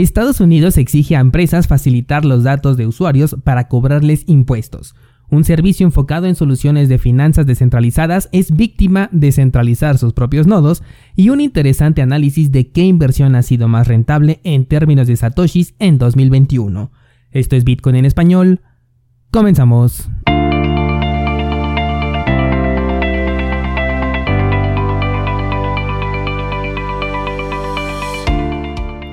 Estados Unidos exige a empresas facilitar los datos de usuarios para cobrarles impuestos. Un servicio enfocado en soluciones de finanzas descentralizadas es víctima de centralizar sus propios nodos y un interesante análisis de qué inversión ha sido más rentable en términos de satoshis en 2021. Esto es Bitcoin en español. Comenzamos.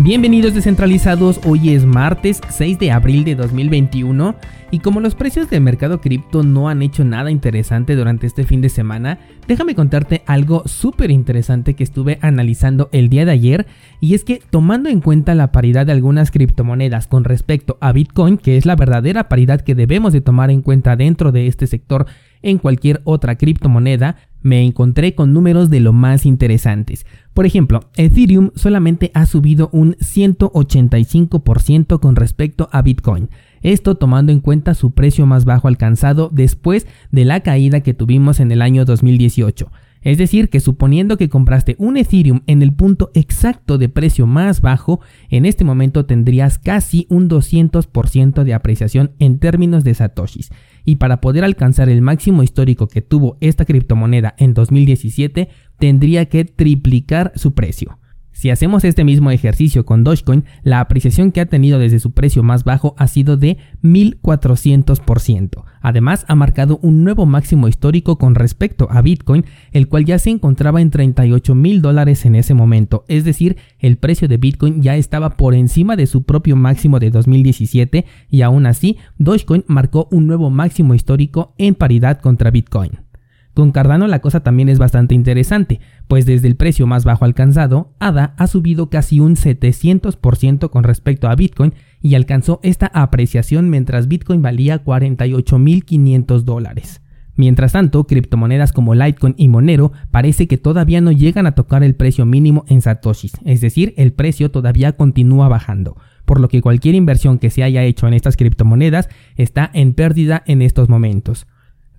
Bienvenidos descentralizados, hoy es martes 6 de abril de 2021 y como los precios del mercado cripto no han hecho nada interesante durante este fin de semana, déjame contarte algo súper interesante que estuve analizando el día de ayer y es que tomando en cuenta la paridad de algunas criptomonedas con respecto a Bitcoin, que es la verdadera paridad que debemos de tomar en cuenta dentro de este sector en cualquier otra criptomoneda, me encontré con números de lo más interesantes. Por ejemplo, Ethereum solamente ha subido un 185% con respecto a Bitcoin. Esto tomando en cuenta su precio más bajo alcanzado después de la caída que tuvimos en el año 2018. Es decir, que suponiendo que compraste un Ethereum en el punto exacto de precio más bajo, en este momento tendrías casi un 200% de apreciación en términos de satoshis. Y para poder alcanzar el máximo histórico que tuvo esta criptomoneda en 2017, tendría que triplicar su precio. Si hacemos este mismo ejercicio con Dogecoin, la apreciación que ha tenido desde su precio más bajo ha sido de 1400%. Además, ha marcado un nuevo máximo histórico con respecto a Bitcoin, el cual ya se encontraba en 38 mil dólares en ese momento. Es decir, el precio de Bitcoin ya estaba por encima de su propio máximo de 2017 y aún así, Dogecoin marcó un nuevo máximo histórico en paridad contra Bitcoin. Con Cardano la cosa también es bastante interesante, pues desde el precio más bajo alcanzado, ADA ha subido casi un 700% con respecto a Bitcoin y alcanzó esta apreciación mientras Bitcoin valía 48.500 dólares. Mientras tanto, criptomonedas como Litecoin y Monero parece que todavía no llegan a tocar el precio mínimo en satoshis, es decir, el precio todavía continúa bajando, por lo que cualquier inversión que se haya hecho en estas criptomonedas está en pérdida en estos momentos.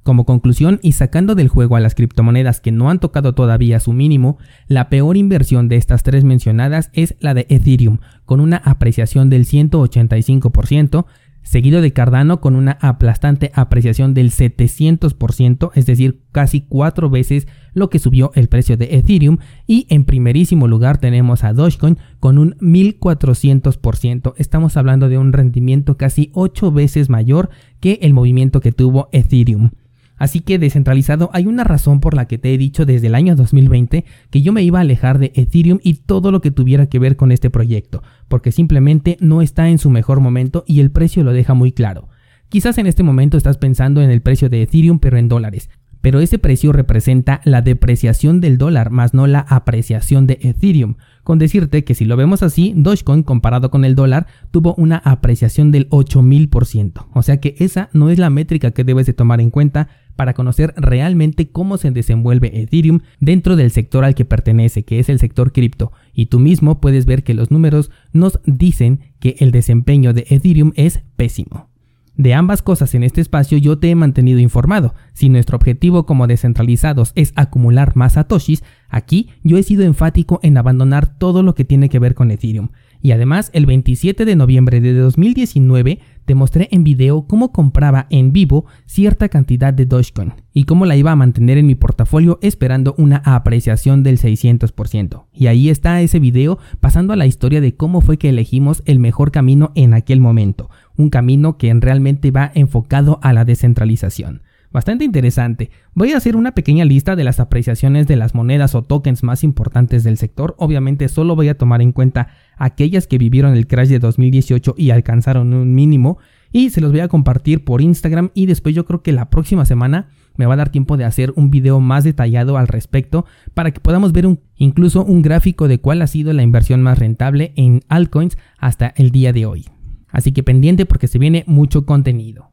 Como conclusión y sacando del juego a las criptomonedas que no han tocado todavía su mínimo, la peor inversión de estas tres mencionadas es la de Ethereum, con una apreciación del 185%, seguido de Cardano con una aplastante apreciación del 700%, es decir, casi cuatro veces lo que subió el precio de Ethereum, y en primerísimo lugar tenemos a Dogecoin con un 1400%, estamos hablando de un rendimiento casi 8 veces mayor que el movimiento que tuvo Ethereum. Así que descentralizado hay una razón por la que te he dicho desde el año 2020 que yo me iba a alejar de Ethereum y todo lo que tuviera que ver con este proyecto, porque simplemente no está en su mejor momento y el precio lo deja muy claro. Quizás en este momento estás pensando en el precio de Ethereum pero en dólares, pero ese precio representa la depreciación del dólar más no la apreciación de Ethereum, con decirte que si lo vemos así, Dogecoin comparado con el dólar tuvo una apreciación del 8000%, o sea que esa no es la métrica que debes de tomar en cuenta para conocer realmente cómo se desenvuelve Ethereum dentro del sector al que pertenece, que es el sector cripto. Y tú mismo puedes ver que los números nos dicen que el desempeño de Ethereum es pésimo. De ambas cosas en este espacio yo te he mantenido informado. Si nuestro objetivo como descentralizados es acumular más satoshis, aquí yo he sido enfático en abandonar todo lo que tiene que ver con Ethereum. Y además, el 27 de noviembre de 2019 te mostré en video cómo compraba en vivo cierta cantidad de Dogecoin y cómo la iba a mantener en mi portafolio esperando una apreciación del 600%. Y ahí está ese video pasando a la historia de cómo fue que elegimos el mejor camino en aquel momento, un camino que realmente va enfocado a la descentralización. Bastante interesante. Voy a hacer una pequeña lista de las apreciaciones de las monedas o tokens más importantes del sector. Obviamente solo voy a tomar en cuenta aquellas que vivieron el crash de 2018 y alcanzaron un mínimo. Y se los voy a compartir por Instagram y después yo creo que la próxima semana me va a dar tiempo de hacer un video más detallado al respecto para que podamos ver incluso un gráfico de cuál ha sido la inversión más rentable en altcoins hasta el día de hoy. Así que pendiente porque se viene mucho contenido.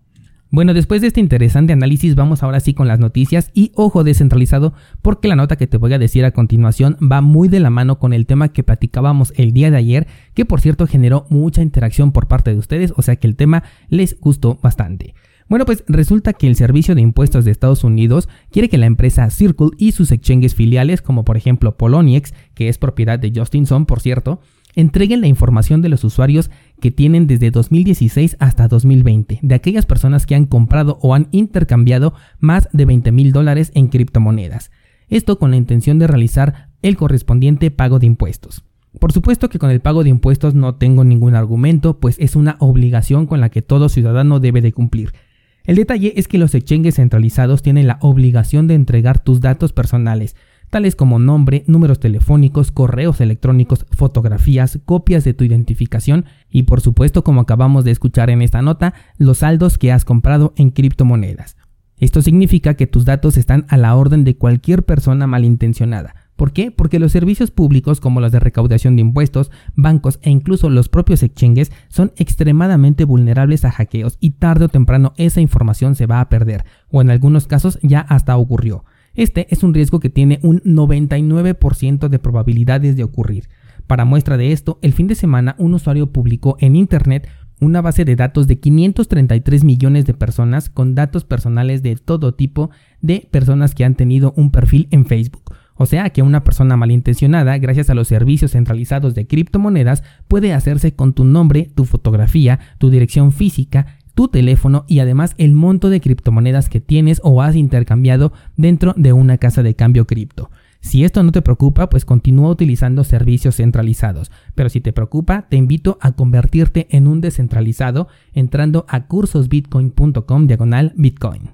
Bueno, después de este interesante análisis vamos ahora sí con las noticias y ojo descentralizado porque la nota que te voy a decir a continuación va muy de la mano con el tema que platicábamos el día de ayer, que por cierto generó mucha interacción por parte de ustedes, o sea que el tema les gustó bastante. Bueno, pues resulta que el Servicio de Impuestos de Estados Unidos quiere que la empresa Circle y sus exchanges filiales, como por ejemplo Poloniex, que es propiedad de Justinson, por cierto, entreguen la información de los usuarios que tienen desde 2016 hasta 2020, de aquellas personas que han comprado o han intercambiado más de 20 mil dólares en criptomonedas. Esto con la intención de realizar el correspondiente pago de impuestos. Por supuesto que con el pago de impuestos no tengo ningún argumento, pues es una obligación con la que todo ciudadano debe de cumplir. El detalle es que los exchanges centralizados tienen la obligación de entregar tus datos personales, tales como nombre, números telefónicos, correos electrónicos, fotografías, copias de tu identificación y por supuesto, como acabamos de escuchar en esta nota, los saldos que has comprado en criptomonedas. Esto significa que tus datos están a la orden de cualquier persona malintencionada. ¿Por qué? Porque los servicios públicos como los de recaudación de impuestos, bancos e incluso los propios exchanges son extremadamente vulnerables a hackeos y tarde o temprano esa información se va a perder, o en algunos casos ya hasta ocurrió. Este es un riesgo que tiene un 99% de probabilidades de ocurrir. Para muestra de esto, el fin de semana un usuario publicó en Internet una base de datos de 533 millones de personas con datos personales de todo tipo de personas que han tenido un perfil en Facebook. O sea que una persona malintencionada, gracias a los servicios centralizados de criptomonedas, puede hacerse con tu nombre, tu fotografía, tu dirección física, tu teléfono y además el monto de criptomonedas que tienes o has intercambiado dentro de una casa de cambio cripto. Si esto no te preocupa, pues continúa utilizando servicios centralizados. Pero si te preocupa, te invito a convertirte en un descentralizado entrando a cursosbitcoin.com diagonal bitcoin.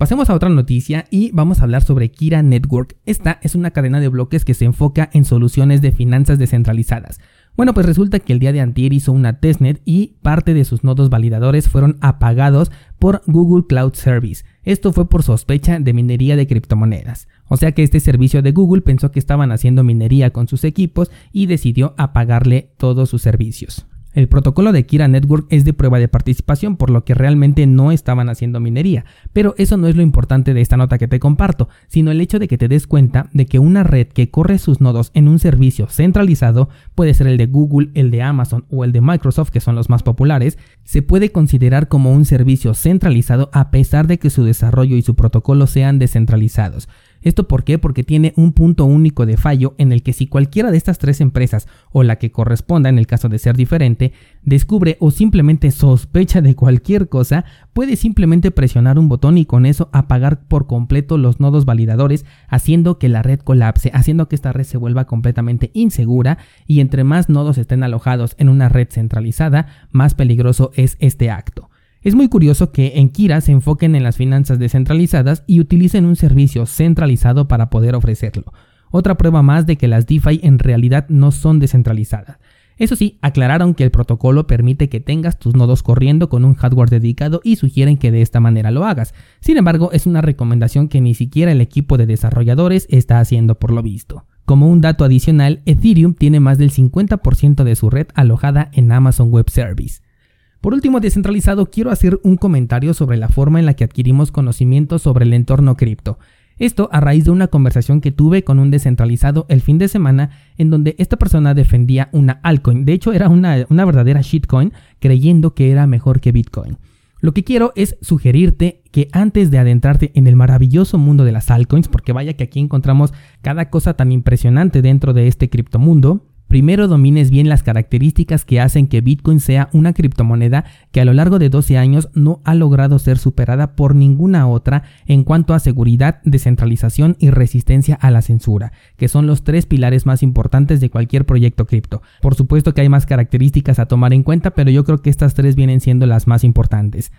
Pasemos a otra noticia y vamos a hablar sobre Kira Network. Esta es una cadena de bloques que se enfoca en soluciones de finanzas descentralizadas. Bueno, pues resulta que el día de antier hizo una testnet y parte de sus nodos validadores fueron apagados por Google Cloud Service. Esto fue por sospecha de minería de criptomonedas. O sea que este servicio de Google pensó que estaban haciendo minería con sus equipos y decidió apagarle todos sus servicios. El protocolo de Kira Network es de prueba de participación, por lo que realmente no estaban haciendo minería. Pero eso no es lo importante de esta nota que te comparto, sino el hecho de que te des cuenta de que una red que corre sus nodos en un servicio centralizado, puede ser el de Google, el de Amazon o el de Microsoft, que son los más populares, se puede considerar como un servicio centralizado a pesar de que su desarrollo y su protocolo sean descentralizados. ¿Esto por qué? Porque tiene un punto único de fallo en el que si cualquiera de estas tres empresas o la que corresponda en el caso de ser diferente, descubre o simplemente sospecha de cualquier cosa, puede simplemente presionar un botón y con eso apagar por completo los nodos validadores, haciendo que la red colapse, haciendo que esta red se vuelva completamente insegura y entre más nodos estén alojados en una red centralizada, más peligroso es este acto. Es muy curioso que en Kira se enfoquen en las finanzas descentralizadas y utilicen un servicio centralizado para poder ofrecerlo. Otra prueba más de que las DeFi en realidad no son descentralizadas. Eso sí, aclararon que el protocolo permite que tengas tus nodos corriendo con un hardware dedicado y sugieren que de esta manera lo hagas. Sin embargo, es una recomendación que ni siquiera el equipo de desarrolladores está haciendo por lo visto. Como un dato adicional, Ethereum tiene más del 50% de su red alojada en Amazon Web Service. Por último, descentralizado, quiero hacer un comentario sobre la forma en la que adquirimos conocimiento sobre el entorno cripto. Esto a raíz de una conversación que tuve con un descentralizado el fin de semana en donde esta persona defendía una altcoin. De hecho, era una, una verdadera shitcoin creyendo que era mejor que Bitcoin. Lo que quiero es sugerirte que antes de adentrarte en el maravilloso mundo de las altcoins, porque vaya que aquí encontramos cada cosa tan impresionante dentro de este criptomundo, primero domines bien las características que hacen que Bitcoin sea una criptomoneda que a lo largo de 12 años no ha logrado ser superada por ninguna otra en cuanto a seguridad, descentralización y resistencia a la censura, que son los tres pilares más importantes de cualquier proyecto cripto. Por supuesto que hay más características a tomar en cuenta, pero yo creo que estas tres vienen siendo las más importantes.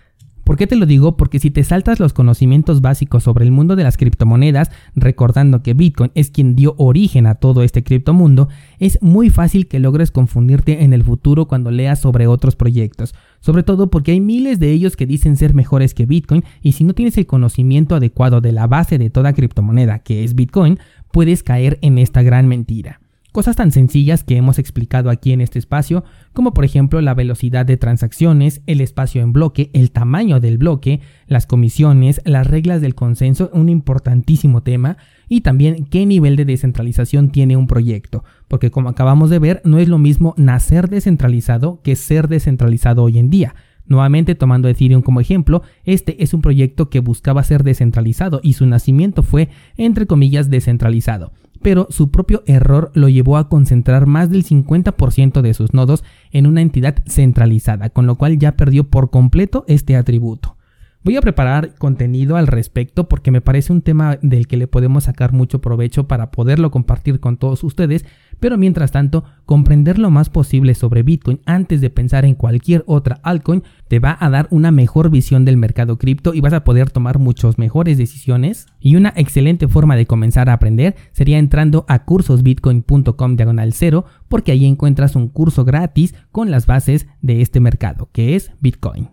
¿Por qué te lo digo? Porque si te saltas los conocimientos básicos sobre el mundo de las criptomonedas, recordando que Bitcoin es quien dio origen a todo este criptomundo, es muy fácil que logres confundirte en el futuro cuando leas sobre otros proyectos. Sobre todo porque hay miles de ellos que dicen ser mejores que Bitcoin y si no tienes el conocimiento adecuado de la base de toda criptomoneda que es Bitcoin, puedes caer en esta gran mentira. Cosas tan sencillas que hemos explicado aquí en este espacio, como por ejemplo la velocidad de transacciones, el espacio en bloque, el tamaño del bloque, las comisiones, las reglas del consenso, un importantísimo tema, y también qué nivel de descentralización tiene un proyecto, porque como acabamos de ver, no es lo mismo nacer descentralizado que ser descentralizado hoy en día. Nuevamente tomando Ethereum como ejemplo, este es un proyecto que buscaba ser descentralizado y su nacimiento fue, entre comillas, descentralizado pero su propio error lo llevó a concentrar más del 50% de sus nodos en una entidad centralizada, con lo cual ya perdió por completo este atributo. Voy a preparar contenido al respecto porque me parece un tema del que le podemos sacar mucho provecho para poderlo compartir con todos ustedes, pero mientras tanto, comprender lo más posible sobre Bitcoin antes de pensar en cualquier otra altcoin te va a dar una mejor visión del mercado cripto y vas a poder tomar muchas mejores decisiones. Y una excelente forma de comenzar a aprender sería entrando a cursosbitcoin.com diagonal cero porque ahí encuentras un curso gratis con las bases de este mercado que es Bitcoin.